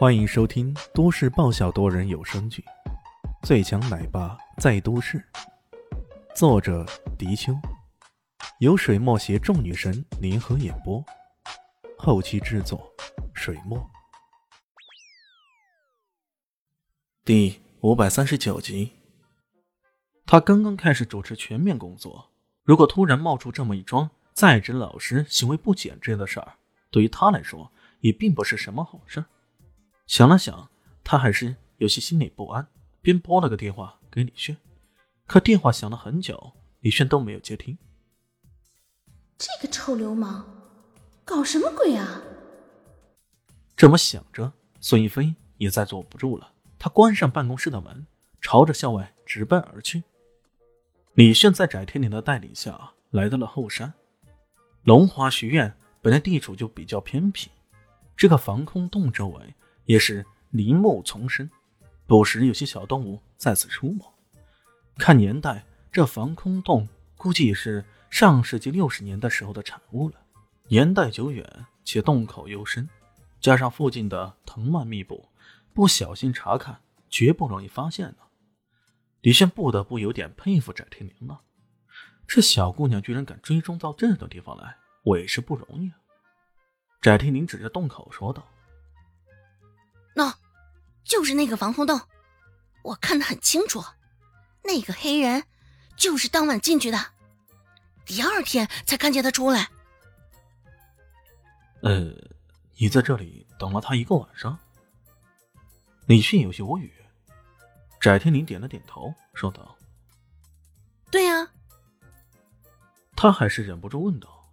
欢迎收听都市爆笑多人有声剧《最强奶爸在都市》，作者：迪秋，由水墨携众女神联合演播，后期制作：水墨。第五百三十九集，他刚刚开始主持全面工作，如果突然冒出这么一桩在职老师行为不检这样的事儿，对于他来说也并不是什么好事儿。想了想，他还是有些心里不安，便拨了个电话给李炫。可电话响了很久，李炫都没有接听。这个臭流氓，搞什么鬼啊！这么想着，孙一飞也再坐不住了。他关上办公室的门，朝着校外直奔而去。李炫在翟天临的带领下来到了后山。龙华学院本来地处就比较偏僻，这个防空洞周围。也是林木丛生，不时有些小动物在此出没。看年代，这防空洞估计也是上世纪六十年代时候的产物了。年代久远，且洞口幽深，加上附近的藤蔓密布，不小心查看绝不容易发现的。李炫不得不有点佩服翟天临了，这小姑娘居然敢追踪到这种地方来，我也是不容易啊。翟天临指着洞口说道。喏，就是那个防空洞，我看得很清楚，那个黑人就是当晚进去的，第二天才看见他出来。呃，你在这里等了他一个晚上？李迅有些无语。翟天临点了点头，说道：“对呀。”他还是忍不住问道：“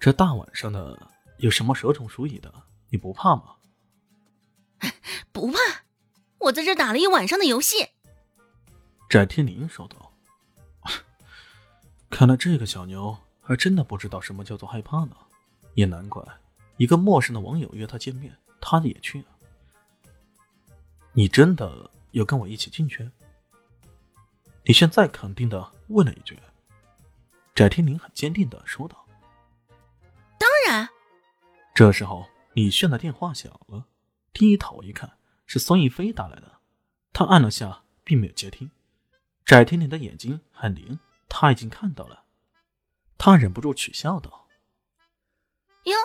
这大晚上的，有什么蛇虫鼠蚁的？你不怕吗？”不怕，我在这打了一晚上的游戏。翟天临说道：“ 看来这个小牛还真的不知道什么叫做害怕呢。也难怪，一个陌生的网友约他见面，他也去了。你真的要跟我一起进去？”李炫再肯定的问了一句。翟天临很坚定的说道：“当然。”这时候，李炫的电话响了，低头一看。是孙逸飞打来的，他按了下，并没有接听。翟天临的眼睛很灵，他已经看到了，他忍不住取笑道：“哟，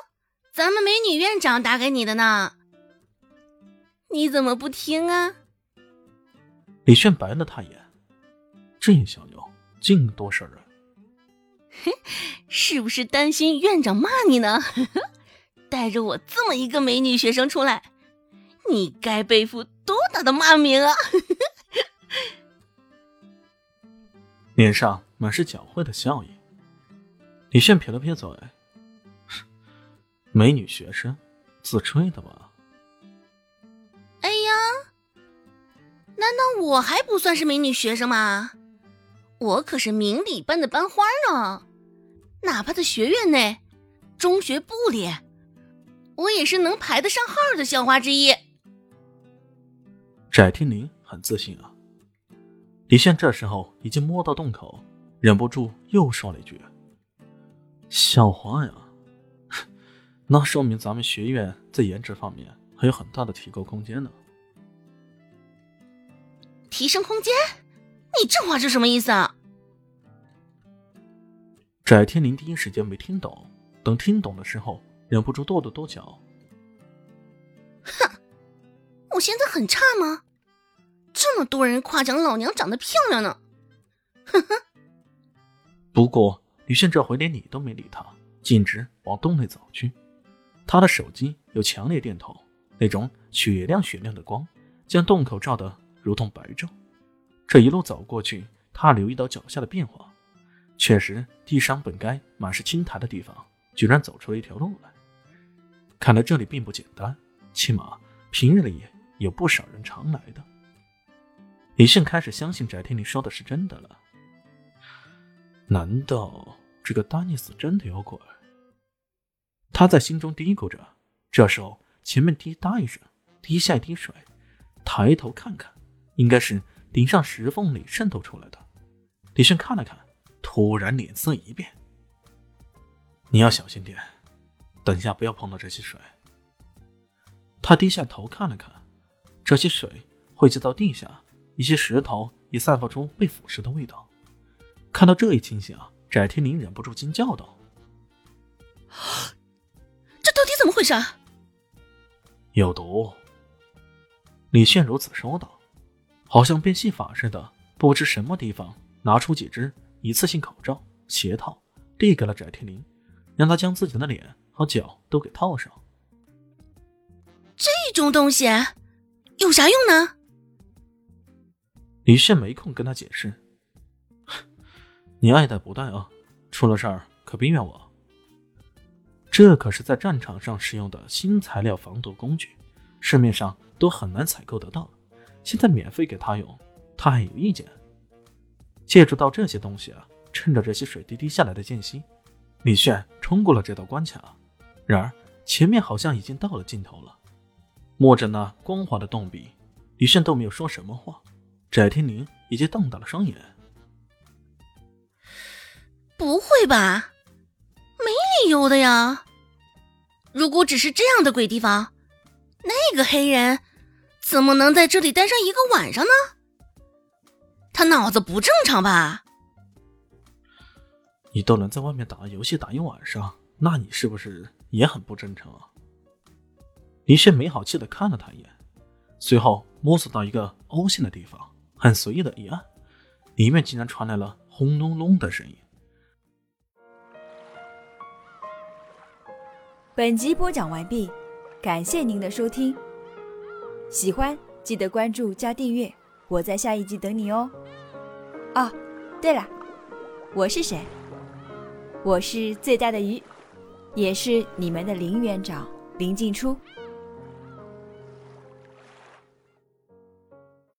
咱们美女院长打给你的呢，你怎么不听啊？”李炫白了他一眼：“这小妞净多事儿啊！是不是担心院长骂你呢？带着我这么一个美女学生出来。”你该背负多大的骂名啊！脸上满是狡猾的笑意。李炫撇了撇嘴：“美女学生，自吹的吧？”哎呀，难道我还不算是美女学生吗？我可是明理班的班花呢，哪怕在学院内、中学部里，我也是能排得上号的校花之一。翟天临很自信啊。李现这时候已经摸到洞口，忍不住又说了一句：“校花呀，那说明咱们学院在颜值方面还有很大的提高空间呢。”提升空间？你这话是什么意思啊？翟天临第一时间没听懂，等听懂的时候，忍不住跺了跺脚：“哼，我现在很差吗？”这么多人夸奖老娘长得漂亮呢，呵呵。不过李炫这回连理都没理他，径直往洞内走去。他的手机有强烈电头，那种雪亮雪亮的光将洞口照得如同白昼。这一路走过去，他留意到脚下的变化，确实地上本该满是青苔的地方，居然走出了一条路来。看来这里并不简单，起码平日里有不少人常来的。李迅开始相信翟天临说的是真的了。难道这个丹尼斯真的有鬼？他在心中嘀咕着。这时候，前面滴答一声，滴下一滴水。抬头看看，应该是顶上石缝里渗透出来的。李迅看了看，突然脸色一变：“你要小心点，等下不要碰到这些水。”他低下头看了看，这些水汇集到地下，一些石头也散发出被腐蚀的味道。看到这一情形啊，翟天临忍不住惊叫道：“这到底怎么回事？”有毒。李炫如此说道，好像变戏法似的，不知什么地方拿出几只一次性口罩、鞋套，递给了翟天临，让他将自己的脸和脚都给套上。这种东西有啥用呢？李炫没空跟他解释。你爱戴不戴啊？出了事儿可别怨我。这可是在战场上使用的新材料防毒工具，市面上都很难采购得到。现在免费给他用，他还有意见？借助到这些东西啊，趁着这些水滴滴下来的间隙，李炫冲过了这道关卡。然而前面好像已经到了尽头了。摸着那光滑的洞壁，李炫都没有说什么话。翟天临已经瞪大了双眼。不会吧？没理由的呀！如果只是这样的鬼地方，那个黑人怎么能在这里待上一个晚上呢？他脑子不正常吧？你都能在外面打游戏打一晚上，那你是不是也很不正常啊？李炫没好气的看了他一眼，随后摸索到一个凹陷的地方，很随意的一按，里面竟然传来了轰隆隆的声音。本集播讲完毕，感谢您的收听。喜欢记得关注加订阅，我在下一集等你哦。哦，对了，我是谁？我是最大的鱼，也是你们的林园长林静初。